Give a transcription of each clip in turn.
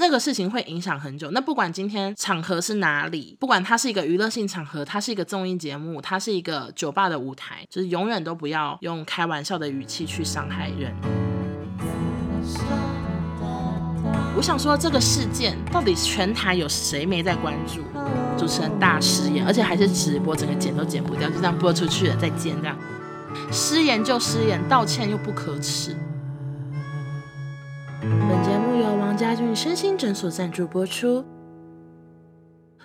那个事情会影响很久。那不管今天场合是哪里，不管它是一个娱乐性场合，它是一个综艺节目，它是一个酒吧的舞台，就是永远都不要用开玩笑的语气去伤害人。我想说，这个事件到底全台有谁没在关注？主持人大失言，而且还是直播，整个剪都剪不掉，就这样播出去了，再见这样。失言就失言，道歉又不可耻。本节目由王家俊身心诊所赞助播出。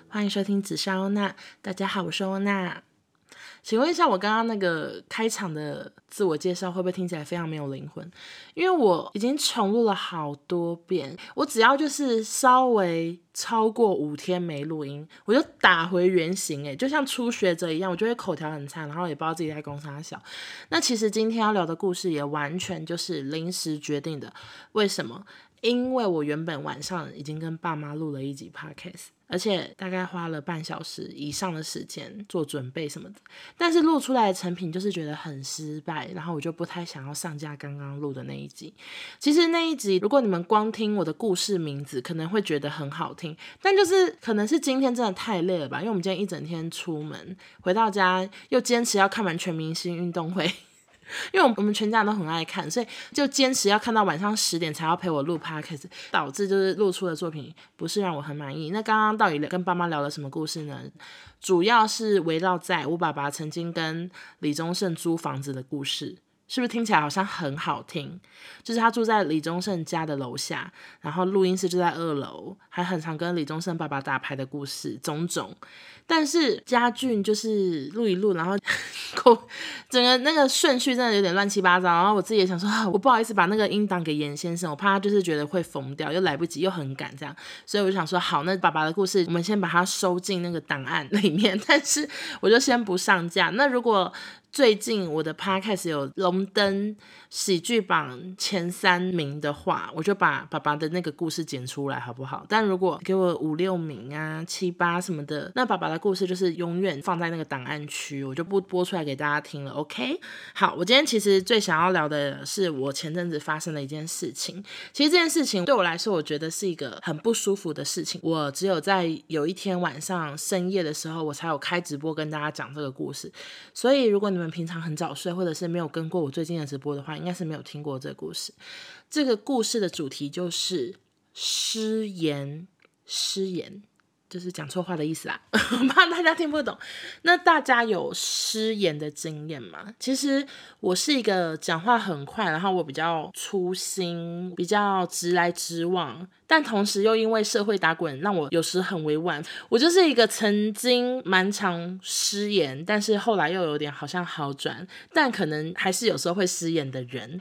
欢迎收听紫砂欧娜，大家好，我是欧娜。请问一下，我刚刚那个开场的自我介绍会不会听起来非常没有灵魂？因为我已经重录了好多遍，我只要就是稍微超过五天没录音，我就打回原形，诶，就像初学者一样，我就会口条很差，然后也不知道自己在公三小。那其实今天要聊的故事也完全就是临时决定的，为什么？因为我原本晚上已经跟爸妈录了一集 podcast，而且大概花了半小时以上的时间做准备什么的，但是录出来的成品就是觉得很失败，然后我就不太想要上架刚刚录的那一集。其实那一集，如果你们光听我的故事名字，可能会觉得很好听，但就是可能是今天真的太累了吧，因为我们今天一整天出门，回到家又坚持要看完全明星运动会。因为我们全家人都很爱看，所以就坚持要看到晚上十点才要陪我录 p o d c a s 导致就是录出的作品不是让我很满意。那刚刚到底跟爸妈聊了什么故事呢？主要是围绕在我爸爸曾经跟李宗盛租房子的故事。是不是听起来好像很好听？就是他住在李宗盛家的楼下，然后录音室就在二楼，还很常跟李宗盛爸爸打牌的故事，种种。但是家俊就是录一录，然后 整个那个顺序真的有点乱七八糟。然后我自己也想说，我不好意思把那个音档给严先生，我怕他就是觉得会疯掉，又来不及，又很赶这样。所以我就想说，好，那爸爸的故事我们先把它收进那个档案里面，但是我就先不上架。那如果最近我的 podcast 有荣登喜剧榜前三名的话，我就把爸爸的那个故事剪出来，好不好？但如果给我五六名啊、七八什么的，那爸爸的故事就是永远放在那个档案区，我就不播出来给大家听了。OK？好，我今天其实最想要聊的是我前阵子发生的一件事情。其实这件事情对我来说，我觉得是一个很不舒服的事情。我只有在有一天晚上深夜的时候，我才有开直播跟大家讲这个故事。所以如果你们平常很早睡，或者是没有跟过我最近的直播的话，应该是没有听过这个故事。这个故事的主题就是失言，失言就是讲错话的意思啦，怕大家听不懂。那大家有失言的经验吗？其实我是一个讲话很快，然后我比较粗心，比较直来直往。但同时又因为社会打滚，让我有时很委婉。我就是一个曾经蛮常失言，但是后来又有点好像好转，但可能还是有时候会失言的人。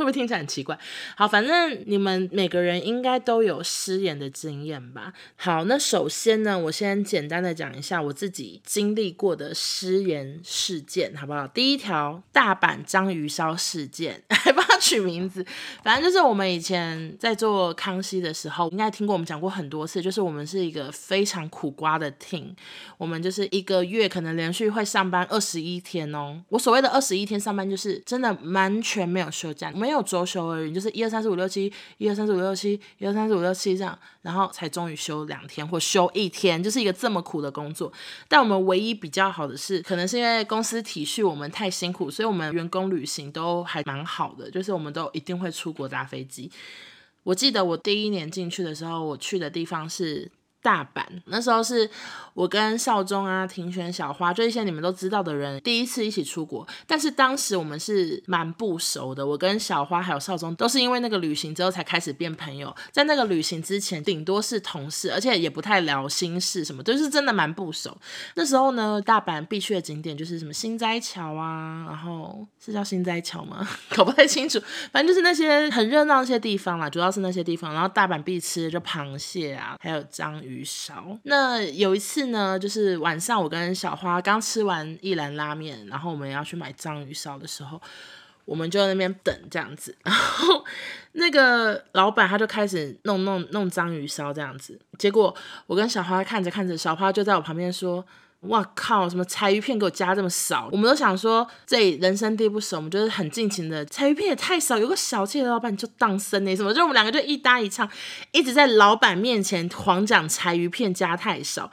会不会听起来很奇怪？好，反正你们每个人应该都有失言的经验吧。好，那首先呢，我先简单的讲一下我自己经历过的失言事件，好不好？第一条，大阪章鱼烧事件，还帮他取名字。反正就是我们以前在做康熙的时候，应该听过我们讲过很多次，就是我们是一个非常苦瓜的 team，我们就是一个月可能连续会上班二十一天哦。我所谓的二十一天上班，就是真的完全没有休假，没没有周休而已，就是一二三四五六七，一二三四五六七，一二三四五六七这样，然后才终于休两天或休一天，就是一个这么苦的工作。但我们唯一比较好的是，可能是因为公司体恤我们太辛苦，所以我们员工旅行都还蛮好的，就是我们都一定会出国搭飞机。我记得我第一年进去的时候，我去的地方是。大阪那时候是我跟少宗啊、庭轩、小花，就一些你们都知道的人，第一次一起出国。但是当时我们是蛮不熟的，我跟小花还有少宗都是因为那个旅行之后才开始变朋友。在那个旅行之前，顶多是同事，而且也不太聊心事什么，就是真的蛮不熟。那时候呢，大阪必去的景点就是什么心斋桥啊，然后是叫心斋桥吗？搞不太清楚，反正就是那些很热闹那些地方啦，主要是那些地方。然后大阪必吃就螃蟹啊，还有章鱼。鱼烧。那有一次呢，就是晚上我跟小花刚吃完一兰拉面，然后我们要去买章鱼烧的时候，我们就在那边等这样子。然后那个老板他就开始弄弄弄章鱼烧这样子。结果我跟小花看着看着，小花就在我旁边说：“哇靠，什么柴鱼片给我加这么少？我们都想说，这人生地不熟，我们就是很尽情的。柴鱼片也太少，有个小气的老板就当生呢，什么？就我们两个就一搭一唱，一直在老板面前狂讲柴鱼片加太少。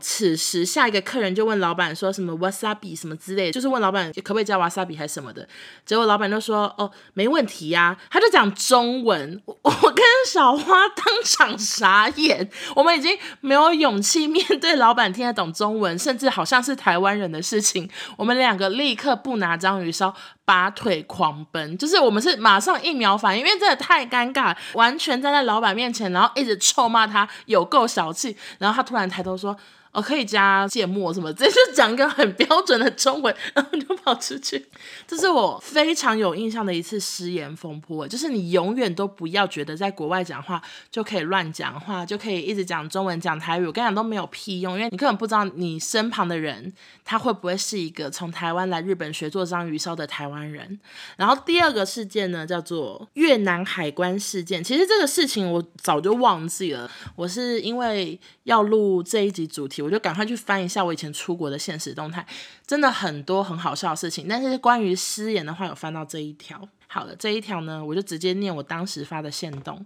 此时，下一个客人就问老板说什么 wasabi 什么之类的，就是问老板可不可以加 wasabi 还是什么的。结果老板就说哦，没问题呀、他就讲中文。我跟小花当场傻眼，我们已经没有勇气面对老板听得懂中文，甚至好像是台湾人的事情。我们两个立刻不拿章鱼烧，拔腿狂奔，就是我们是马上一秒反应，因为真的太尴尬，完全站在老板面前，然后一直臭骂他有够小气，然后他突然抬头说。哦，可以加芥末什么，直接就讲一个很标准的中文，然后就跑出去。这是我非常有印象的一次失言风波，就是你永远都不要觉得在国外讲话就可以乱讲话，就可以一直讲中文讲台语。我跟你讲都没有屁用，因为你根本不知道你身旁的人他会不会是一个从台湾来日本学做章鱼烧的台湾人。然后第二个事件呢，叫做越南海关事件。其实这个事情我早就忘记了，我是因为要录这一集主题。我就赶快去翻一下我以前出国的现实动态，真的很多很好笑的事情。但是关于失言的话，有翻到这一条。好了，这一条呢，我就直接念我当时发的线动。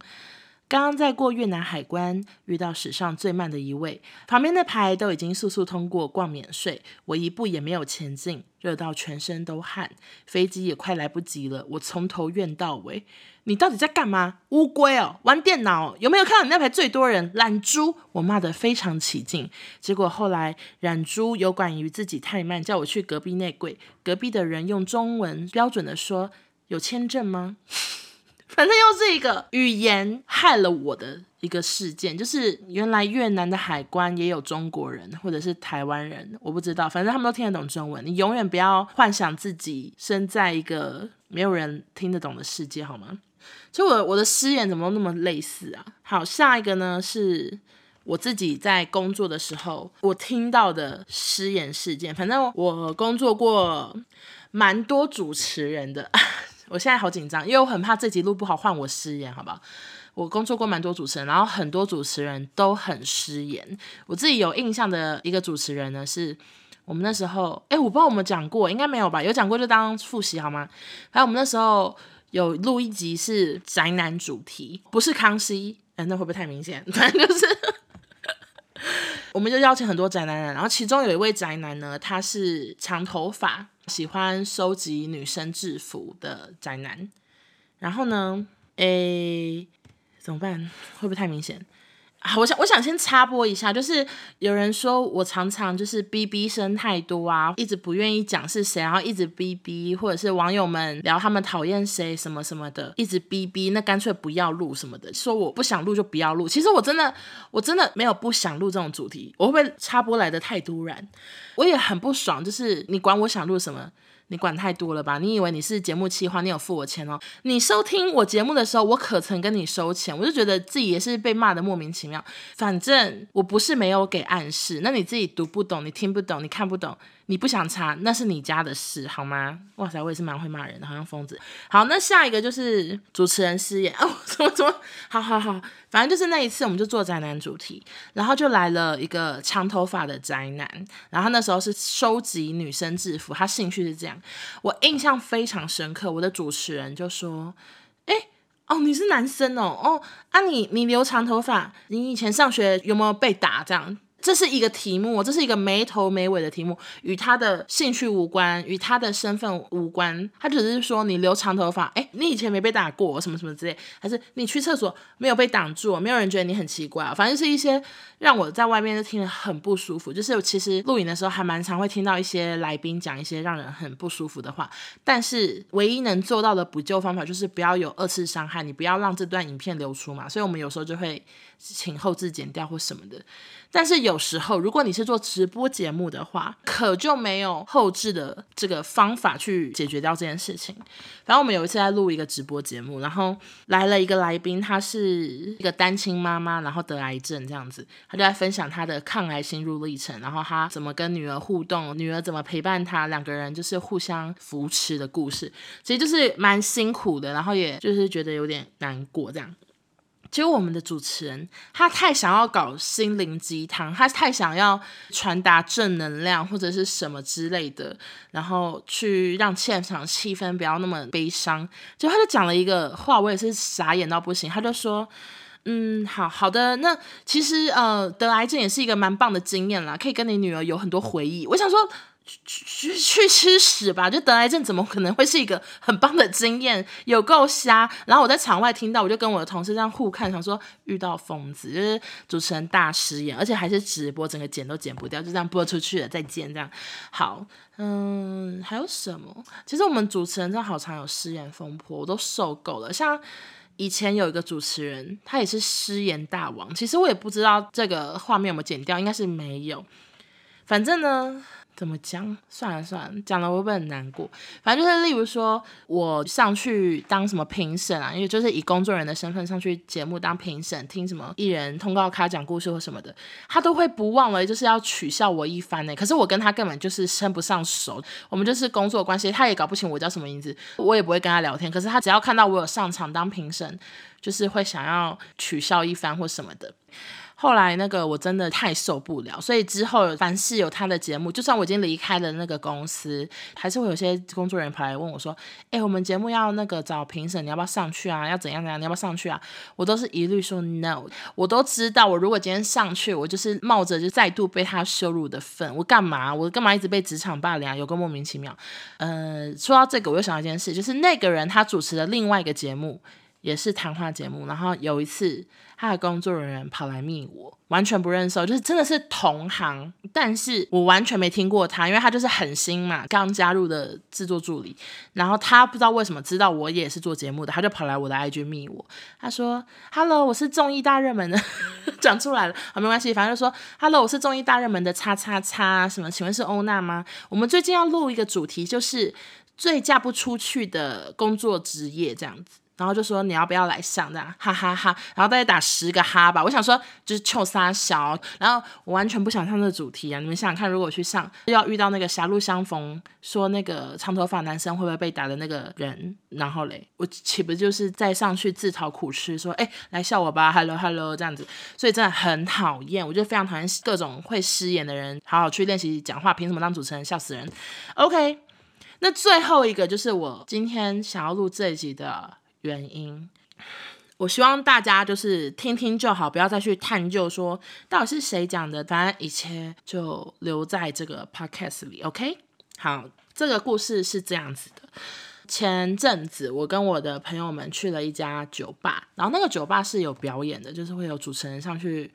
刚刚在过越南海关，遇到史上最慢的一位，旁边的牌都已经速速通过，逛免税，我一步也没有前进，热到全身都汗，飞机也快来不及了，我从头怨到尾。你到底在干嘛？乌龟哦，玩电脑？有没有看到你那排最多人？懒猪！我骂得非常起劲，结果后来懒猪有管于自己太慢，叫我去隔壁内柜，隔壁的人用中文标准的说：“有签证吗？” 反正又是一个语言害了我的一个事件，就是原来越南的海关也有中国人或者是台湾人，我不知道，反正他们都听得懂中文。你永远不要幻想自己身在一个没有人听得懂的世界，好吗？所以我我的失言怎么那么类似啊？好，下一个呢是我自己在工作的时候我听到的失言事件。反正我工作过蛮多主持人的。我现在好紧张，因为我很怕这集录不好换我失言，好不好？我工作过蛮多主持人，然后很多主持人都很失言。我自己有印象的一个主持人呢，是我们那时候，哎，我不知道我们讲过，应该没有吧？有讲过就当复习好吗？还有我们那时候有录一集是宅男主题，不是康熙，哎，那会不会太明显？反正就是，我们就邀请很多宅男人，然后其中有一位宅男呢，他是长头发。喜欢收集女生制服的宅男，然后呢，诶，怎么办？会不会太明显？我想我想先插播一下，就是有人说我常常就是哔哔声太多啊，一直不愿意讲是谁，然后一直哔哔，或者是网友们聊他们讨厌谁什么什么的，一直哔哔，那干脆不要录什么的，说我不想录就不要录。其实我真的我真的没有不想录这种主题，我会不会插播来的太突然？我也很不爽，就是你管我想录什么。你管太多了吧？你以为你是节目企划，你有付我钱哦？你收听我节目的时候，我可曾跟你收钱？我就觉得自己也是被骂的莫名其妙。反正我不是没有给暗示，那你自己读不懂，你听不懂，你看不懂。你不想查，那是你家的事，好吗？哇塞，我也是蛮会骂人的，好像疯子。好，那下一个就是主持人失言 哦，怎么怎么？好好好，反正就是那一次，我们就做宅男主题，然后就来了一个长头发的宅男，然后那时候是收集女生制服，他兴趣是这样，我印象非常深刻。我的主持人就说：“哎，哦，你是男生哦，哦，啊，你你留长头发，你以前上学有没有被打这样？”这是一个题目，这是一个没头没尾的题目，与他的兴趣无关，与他的身份无关。他只是说你留长头发，哎，你以前没被打过，什么什么之类，还是你去厕所没有被挡住，没有人觉得你很奇怪，反正是一些让我在外面就听得很不舒服。就是其实录影的时候还蛮常会听到一些来宾讲一些让人很不舒服的话，但是唯一能做到的补救方法就是不要有二次伤害，你不要让这段影片流出嘛。所以我们有时候就会请后制剪掉或什么的。但是有有时候，如果你是做直播节目的话，可就没有后置的这个方法去解决掉这件事情。反正我们有一次在录一个直播节目，然后来了一个来宾，她是一个单亲妈妈，然后得癌症这样子，她就在分享她的抗癌心路历程，然后她怎么跟女儿互动，女儿怎么陪伴她，两个人就是互相扶持的故事，其实就是蛮辛苦的，然后也就是觉得有点难过这样。结果我们的主持人他太想要搞心灵鸡汤，他太想要传达正能量或者是什么之类的，然后去让现场气氛不要那么悲伤。结果他就讲了一个话，我也是傻眼到不行。他就说：“嗯，好好的，那其实呃，得癌症也是一个蛮棒的经验啦，可以跟你女儿有很多回忆。”我想说。去去去吃屎吧！就得癌症怎么可能会是一个很棒的经验？有够瞎！然后我在场外听到，我就跟我的同事这样互看，想说遇到疯子，就是主持人大失言，而且还是直播，整个剪都剪不掉，就这样播出去了。再见，这样好。嗯，还有什么？其实我们主持人真的好常有失言风波，我都受够了。像以前有一个主持人，他也是失言大王。其实我也不知道这个画面有没有剪掉，应该是没有。反正呢。怎么讲？算了算了，讲了我会不会很难过？反正就是，例如说我上去当什么评审啊，因为就是以工作人员的身份上去节目当评审，听什么艺人通告卡讲故事或什么的，他都会不忘了就是要取笑我一番呢。可是我跟他根本就是称不上熟，我们就是工作关系，他也搞不清我叫什么名字，我也不会跟他聊天。可是他只要看到我有上场当评审，就是会想要取笑一番或什么的。后来那个我真的太受不了，所以之后凡是有他的节目，就算我已经离开了那个公司，还是会有些工作人员跑来问我说：“哎，我们节目要那个找评审，你要不要上去啊？要怎样怎样？你要不要上去啊？”我都是一律说 no。我都知道，我如果今天上去，我就是冒着就再度被他羞辱的份。我干嘛？我干嘛一直被职场霸凌啊？有个莫名其妙。呃，说到这个，我又想到一件事，就是那个人他主持的另外一个节目。也是谈话节目，然后有一次他的工作人员跑来密我，完全不认识，就是真的是同行，但是我完全没听过他，因为他就是很新嘛，刚加入的制作助理，然后他不知道为什么知道我也是做节目的，他就跑来我的 IG 密我，他说：“Hello，我是综艺大热门的，讲出来了，好没关系，反正就说 Hello，我是综艺大热门的叉叉叉什么，请问是欧娜吗？我们最近要录一个主题，就是最嫁不出去的工作职业这样子。”然后就说你要不要来上这样，哈哈哈，然后大概打十个哈吧。我想说就是臭撒小，然后我完全不想上这主题啊。你们想想看，如果去上，要遇到那个狭路相逢，说那个长头发男生会不会被打的那个人，然后嘞，我岂不就是再上去自讨苦吃，说哎来笑我吧，hello hello 这样子。所以真的很讨厌，我就非常讨厌各种会失言的人。好好去练习讲话，凭什么当主持人？笑死人。OK，那最后一个就是我今天想要录这一集的。原因，我希望大家就是听听就好，不要再去探究说到底是谁讲的，当然一切就留在这个 podcast 里。OK，好，这个故事是这样子的。前阵子我跟我的朋友们去了一家酒吧，然后那个酒吧是有表演的，就是会有主持人上去。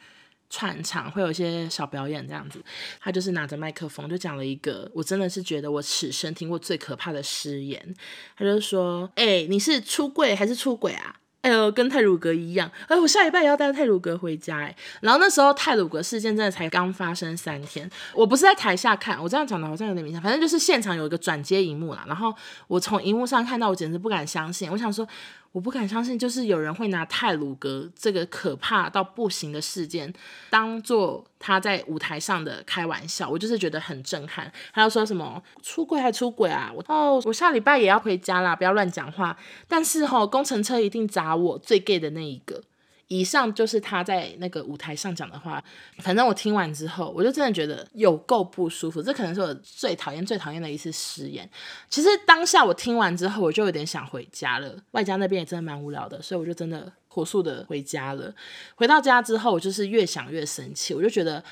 串场会有一些小表演这样子，他就是拿着麦克风就讲了一个，我真的是觉得我此生听过最可怕的失言。他就说：“哎、你是出柜还是出轨啊？”哎呦，跟泰鲁格一样。哎，我下礼拜也要带泰鲁格回家哎。然后那时候泰鲁格事件真的才刚发生三天，我不是在台下看，我这样讲的好像有点明显，反正就是现场有一个转接荧幕啦。然后我从荧幕上看到，我简直不敢相信，我想说。我不敢相信，就是有人会拿泰鲁格这个可怕到不行的事件，当做他在舞台上的开玩笑。我就是觉得很震撼。他要说什么出轨还出轨啊？我哦，我下礼拜也要回家啦，不要乱讲话。但是吼、哦，工程车一定砸我，最 gay 的那一个。以上就是他在那个舞台上讲的话。反正我听完之后，我就真的觉得有够不舒服。这可能是我最讨厌、最讨厌的一次失言。其实当下我听完之后，我就有点想回家了。外加那边也真的蛮无聊的，所以我就真的火速的回家了。回到家之后，我就是越想越生气，我就觉得。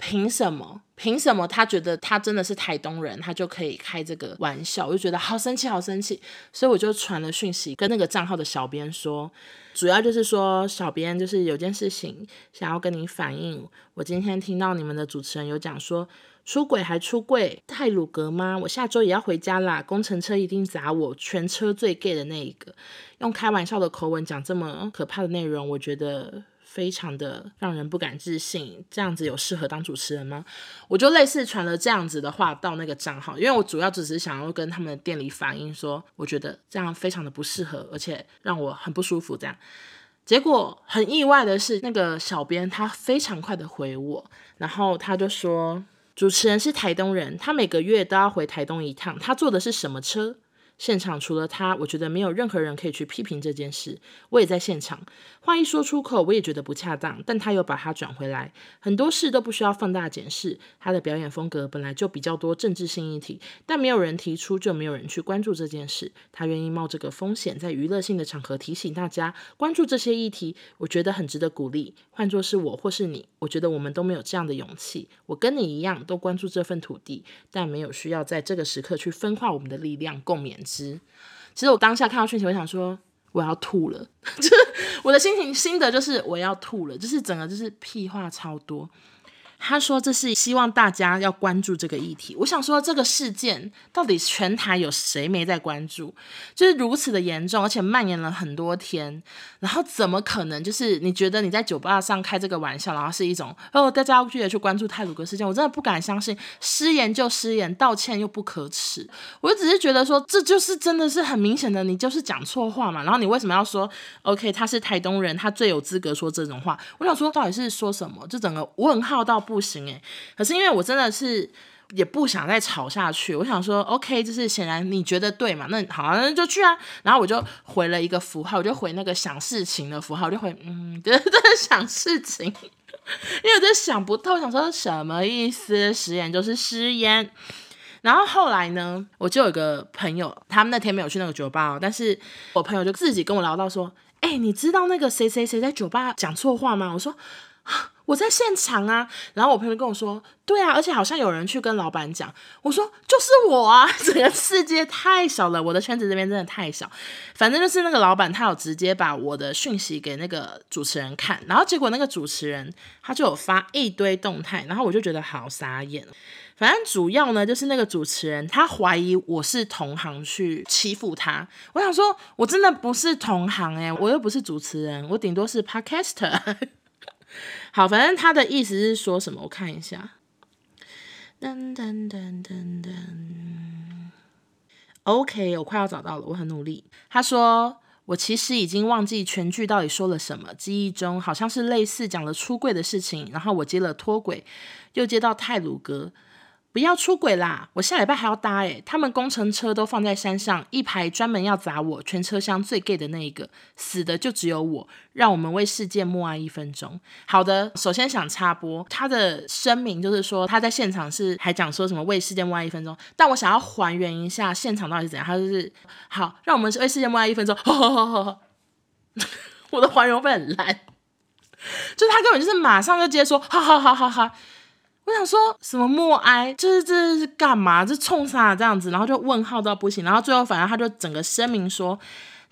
凭什么？凭什么他觉得他真的是台东人，他就可以开这个玩笑？我就觉得好生气，好生气，所以我就传了讯息跟那个账号的小编说，主要就是说小编就是有件事情想要跟你反映。我今天听到你们的主持人有讲说出轨还出柜，泰鲁格吗？我下周也要回家啦，工程车一定砸我，全车最 gay 的那一个，用开玩笑的口吻讲这么可怕的内容，我觉得。非常的让人不敢置信，这样子有适合当主持人吗？我就类似传了这样子的话到那个账号，因为我主要只是想要跟他们的店里反映说，我觉得这样非常的不适合，而且让我很不舒服。这样，结果很意外的是，那个小编他非常快的回我，然后他就说，主持人是台东人，他每个月都要回台东一趟，他坐的是什么车？现场除了他，我觉得没有任何人可以去批评这件事。我也在现场，话一说出口，我也觉得不恰当，但他又把它转回来。很多事都不需要放大检视。他的表演风格本来就比较多政治性议题，但没有人提出，就没有人去关注这件事。他愿意冒这个风险，在娱乐性的场合提醒大家关注这些议题，我觉得很值得鼓励。换作是我或是你，我觉得我们都没有这样的勇气。我跟你一样，都关注这份土地，但没有需要在这个时刻去分化我们的力量，共勉。其实我当下看到讯息，我想说我要吐了，就是我的心情心得就是我要吐了，就是整个就是屁话超多。他说：“这是希望大家要关注这个议题。”我想说，这个事件到底全台有谁没在关注？就是如此的严重，而且蔓延了很多天。然后怎么可能？就是你觉得你在酒吧上开这个玩笑，然后是一种哦，大家要去去关注泰鲁格事件？我真的不敢相信，失言就失言，道歉又不可耻。我只是觉得说，这就是真的是很明显的，你就是讲错话嘛。然后你为什么要说 OK？他是台东人，他最有资格说这种话？我想说，到底是说什么？就整个问号到。不行诶，可是因为我真的是也不想再吵下去，我想说，OK，就是显然你觉得对嘛，那好啊，那就去啊。然后我就回了一个符号，我就回那个想事情的符号，我就回嗯，对对，想事情，因为我就想不透，想说什么意思？失言就是失言。然后后来呢，我就有个朋友，他们那天没有去那个酒吧，但是我朋友就自己跟我聊到说，哎，你知道那个谁谁谁在酒吧讲错话吗？我说。我在现场啊，然后我朋友跟我说，对啊，而且好像有人去跟老板讲。我说就是我啊，整个世界太小了，我的圈子这边真的太小。反正就是那个老板，他有直接把我的讯息给那个主持人看，然后结果那个主持人他就有发一堆动态，然后我就觉得好傻眼。反正主要呢，就是那个主持人他怀疑我是同行去欺负他。我想说，我真的不是同行诶，我又不是主持人，我顶多是 podcaster。好，反正他的意思是说什么？我看一下。噔噔噔噔。OK，我快要找到了，我很努力。他说：“我其实已经忘记全剧到底说了什么，记忆中好像是类似讲了出柜的事情，然后我接了脱轨，又接到泰鲁格。”不要出轨啦！我下礼拜还要搭诶，他们工程车都放在山上，一排专门要砸我，全车厢最 gay 的那一个，死的就只有我。让我们为世界默哀一分钟。好的，首先想插播他的声明，就是说他在现场是还讲说什么为世界默哀一分钟，但我想要还原一下现场到底是怎样。他就是好，让我们为世界默哀一分钟。呵呵呵呵我的还原会很烂，就是他根本就是马上就接说，哈哈哈哈哈。我想说什么默哀，就是这是干嘛？这冲啥这样子？然后就问号到不行。然后最后反正他就整个声明说，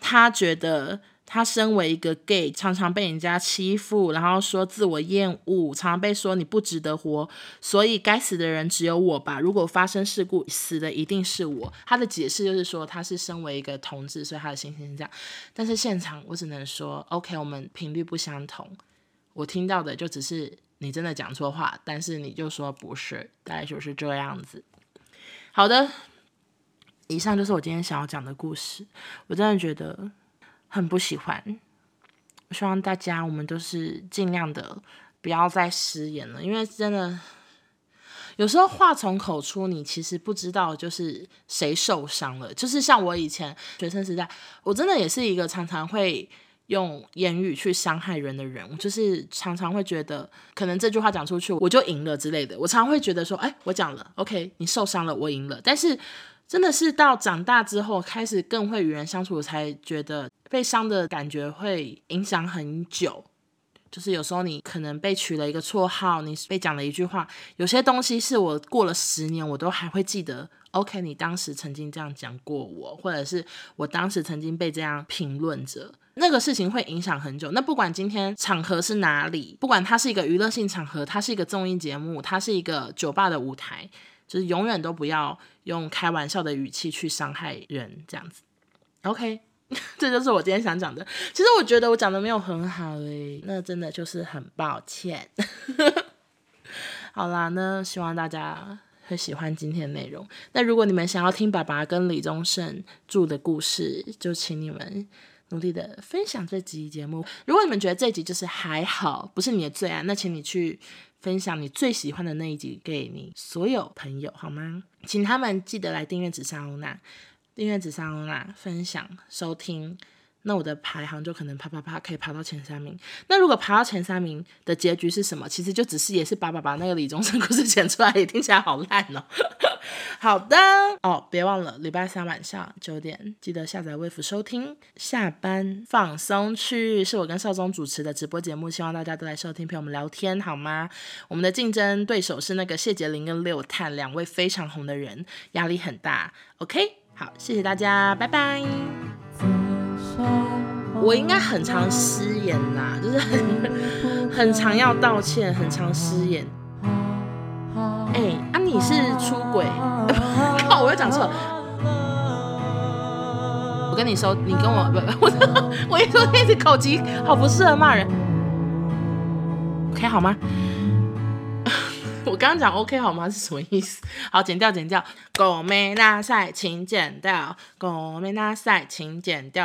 他觉得他身为一个 gay，常常被人家欺负，然后说自我厌恶，常常被说你不值得活，所以该死的人只有我吧？如果发生事故，死的一定是我。他的解释就是说他是身为一个同志，所以他的心情是这样。但是现场我只能说，OK，我们频率不相同。我听到的就只是。你真的讲错话，但是你就说不是，大概就是这样子。好的，以上就是我今天想要讲的故事。我真的觉得很不喜欢。我希望大家我们都是尽量的不要再失言了，因为真的有时候话从口出，你其实不知道就是谁受伤了。就是像我以前学生时代，我真的也是一个常常会。用言语去伤害人的人，就是常常会觉得，可能这句话讲出去，我就赢了之类的。我常常会觉得说，哎，我讲了，OK，你受伤了，我赢了。但是真的是到长大之后，开始更会与人相处，才觉得被伤的感觉会影响很久。就是有时候你可能被取了一个绰号，你被讲了一句话，有些东西是我过了十年，我都还会记得。OK，你当时曾经这样讲过我，或者是我当时曾经被这样评论着，那个事情会影响很久。那不管今天场合是哪里，不管它是一个娱乐性场合，它是一个综艺节目，它是一个酒吧的舞台，就是永远都不要用开玩笑的语气去伤害人，这样子。OK，这就是我今天想讲的。其实我觉得我讲的没有很好诶，那真的就是很抱歉。好啦，那希望大家。会喜欢今天的内容。那如果你们想要听爸爸跟李宗盛住的故事，就请你们努力的分享这集节目。如果你们觉得这集就是还好，不是你的最爱，那请你去分享你最喜欢的那一集给你所有朋友，好吗？请他们记得来订阅紫砂欧娜。订阅紫砂欧娜，分享收听。那我的排行就可能啪啪啪，可以爬到前三名。那如果爬到前三名的结局是什么？其实就只是也是把把把那个李宗盛故事剪出来，也听起来好烂 哦。好的哦，别忘了礼拜三晚上九点记得下载微服收听。下班放松区是我跟少宗主持的直播节目，希望大家都来收听，陪我们聊天好吗？我们的竞争对手是那个谢杰林跟六探两位非常红的人，压力很大。OK，好，谢谢大家，拜拜。我应该很常失言啦，就是很很常要道歉，很常失言。哎、欸，啊，你是出轨？靠，我又讲错了。我跟你说，你跟我不，我 我一说一直口急好不适合骂人。OK 好吗？我刚刚讲 OK 好吗？是什么意思？好，剪掉，剪掉。狗没拉塞，请剪掉。狗没拉塞，请剪掉。